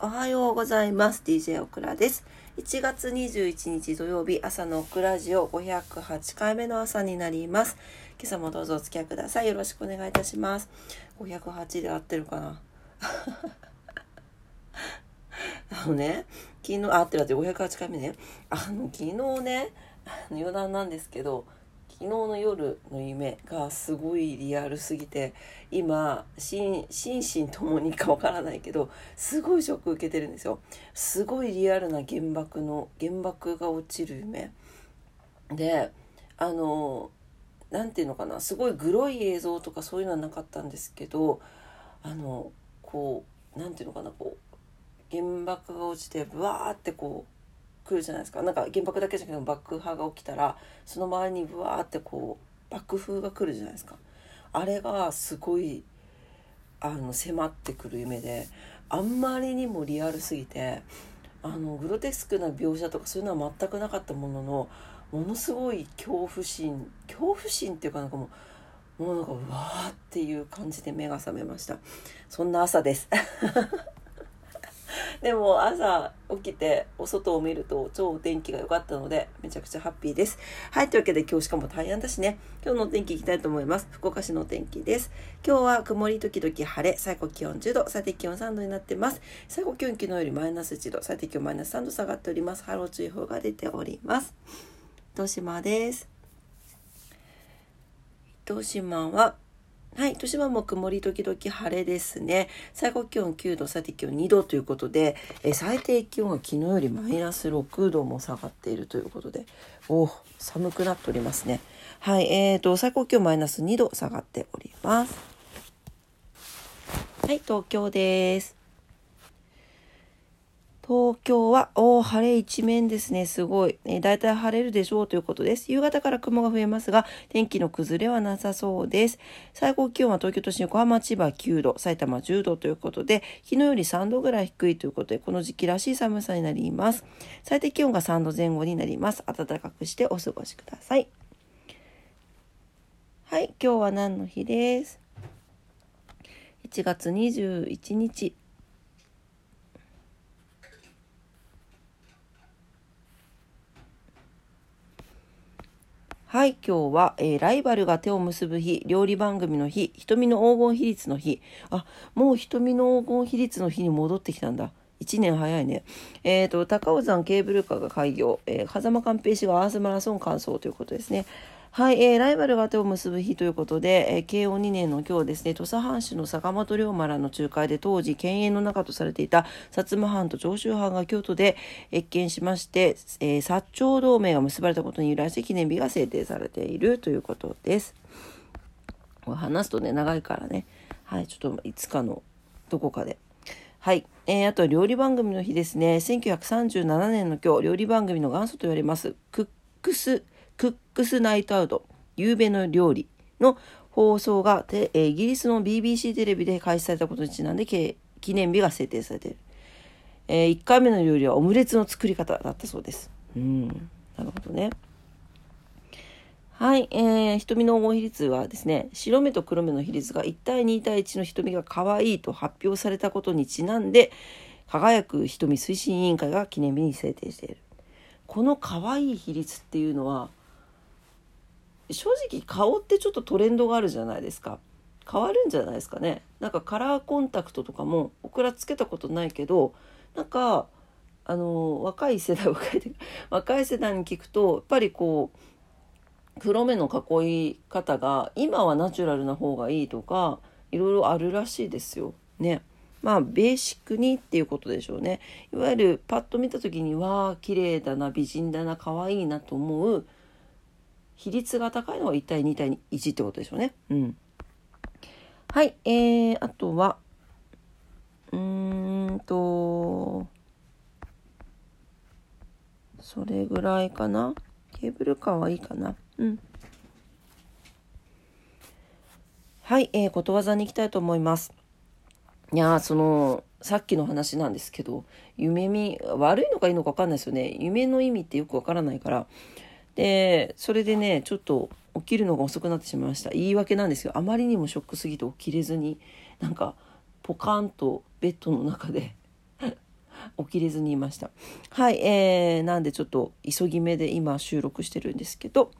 おはようございます。DJ オクラです。1月21日土曜日朝のオクラジオ508回目の朝になります。今朝もどうぞお付き合いください。よろしくお願いいたします。508で合ってるかな？あのね昨日あ合ってる合ってる。508回目ね。あの昨日ね余談なんですけど昨日の夜の夢がすごいリアルすぎて今心身ともにかわからないけどすごいショック受けてるんですよ。すごいリアルな原爆の原爆が落ちる夢。であの何て言うのかなすごいグロい映像とかそういうのはなかったんですけどあのこう何て言うのかなこう原爆が落ちてブワーってこう来るじゃないですか。なんか原爆だけじゃなくて爆破が起きたらその周りにブワーってこう爆風が来るじゃないですか。あれがすごいあの迫ってくる夢であんまりにもリアルすぎてあのグロテスクな描写とかそういうのは全くなかったもののものすごい恐怖心恐怖心っていうかなんかもうもうなんかうわーっていう感じで目が覚めました。そんな朝です。でも朝起きてお外を見ると超お天気が良かったのでめちゃくちゃハッピーです。はい、というわけで今日しかも大安だしね、今日のお天気いきたいと思います。福岡市のお天気です。今日は曇り時々晴れ、最高気温10度、最低気温3度になってます。最高気温昨日よりマイナス1度、最低気温マイナス3度下がっております。波浪注意報が出ております。糸島です。糸島ははい、豊島も曇り時々晴れですね。最高気温9度、最低気温2度ということで、え最低気温は昨日よりマイナス6度も下がっているということで、お寒くなっておりますね。はい、えーと、最高気温マイナス2度下がっております。はい、東京です。東京は、お晴れ一面ですね。すごい。えー、大体晴れるでしょうということです。夕方から雲が増えますが、天気の崩れはなさそうです。最高気温は東京都心、横浜、千葉9度、埼玉10度ということで、昨日より3度ぐらい低いということで、この時期らしい寒さになります。最低気温が3度前後になります。暖かくしてお過ごしください。はい、今日は何の日です？1月21日。はい、今日は、えー、ライバルが手を結ぶ日、料理番組の日、瞳の黄金比率の日。あ、もう瞳の黄金比率の日に戻ってきたんだ。1年早いね。えっ、ー、と、高尾山ケーブルカーが開業、えー、風間寛平氏がアースマラソン完走ということですね。はい、えー、ライバルが手を結ぶ日ということで、えー、慶応2年の今日ですね、土佐藩主の坂本龍馬らの仲介で当時犬猿の中とされていた薩摩藩と長州藩が京都で謁見しまして、えー、薩長同盟が結ばれたことに由来して記念日が制定されているということです。話すとね、長いからね、はい、ちょっといつかのどこかで。はい。えー、あと料理番組の日ですね。1937年の今日、料理番組の元祖と言われます、クックスクックスナイトアウト、夕べの料理の放送がイギリスの BBC テレビで開始されたことにちなんで記念日が制定されている。えー、1回目の料理はオムレツの作り方だったそうです。うん、なるほどね。はい、えー、瞳の黄金比率はですね、白目と黒目の比率が1対2対1の瞳が可愛いと発表されたことにちなんで、輝く瞳推進委員会が記念日に制定している。この可愛い比率っていうのは、正直顔ってちょっとトレンドがあるじゃないですか変わるんじゃないですかねなんかカラーコンタクトとかもオクラつけたことないけどなんかあの若い世代若い若い世代に聞くとやっぱりこう黒目の囲い方が今はナチュラルな方がいいとかいろいろあるらしいですよ。ね。まあベーシックにっていうことでしょうね。いわゆるパッと見た時にわあ綺麗だな美人だな可愛いなと思う比率が高いのは1対2対1ってことでしょうね。うん。はい、えー、あとは、うーんと、それぐらいかな。ケーブルカーはいいかな。うん。はい、えー、ことわざに行きたいと思います。いやその、さっきの話なんですけど、夢見、悪いのかいいのか分かんないですよね。夢の意味ってよくわからないから、でそれでねちょっと起きるのが遅くなってしまいました言い訳なんですよあまりにもショックすぎて起きれずになんかポカンとベッドの中で 起きれずにいました。はい、えー、なんでちょっと急ぎ目で今収録してるんですけど、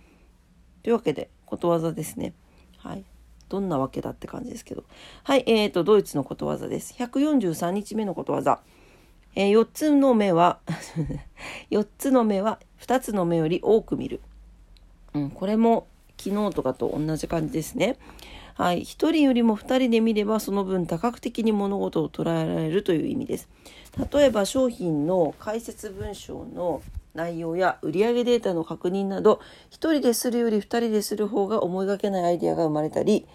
というわけで、ことわざですね。はい。どんなわけだって感じですけど。はい、えーと、ドイツのことわざです。143日目のことわざ。えー、4つの目は 4つの目は2つの目より多く見る。うん、これも昨日とかと同じ感じですね。はい、1人よりも2人で見ればその分多角的に物事を捉えられるという意味です。例えば商品の解説文章の内容や売上データの確認など1人でするより2人でする方が思いがけないアイデアが生まれたり、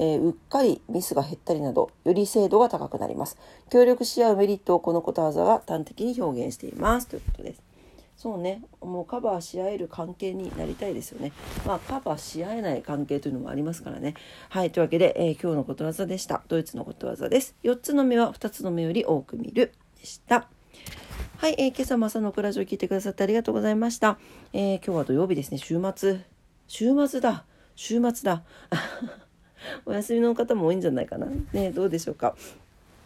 えー、うっかりミスが減ったりなどより精度が高くなります。協力し合うメリットをこのことわざが端的に表現しています。ということです。そうね。もうカバーし合える関係になりたいですよね。まあカバーし合えない関係というのもありますからね。はい。というわけで、えー、今日のことわざでした。ドイツのことわざです。4つの目は2つの目より多く見る。でした。はい、えー、今朝も朝のクラジオを聞いてくださってありがとうございました。えー、今日は土曜日ですね、週末。週末だ。週末だ。お休みの方も多いんじゃないかな。ねどうでしょうか。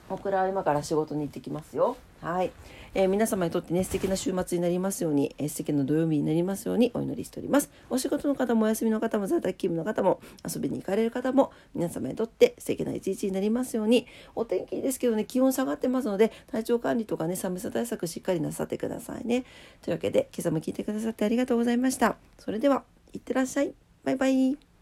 僕らは今から仕事に行ってきますよ。はい。えー、皆様にとってね、素敵な週末になりますように、えー、素敵な土曜日になりますようにお祈りしております。お仕事の方もお休みの方も在宅勤務の方も遊びに行かれる方も皆様にとって素敵な一日になりますように、お天気ですけどね、気温下がってますので、体調管理とかね、寒さ対策しっかりなさってくださいね。というわけで、今朝も聞いてくださってありがとうございました。それでは、いってらっしゃい。バイバイ。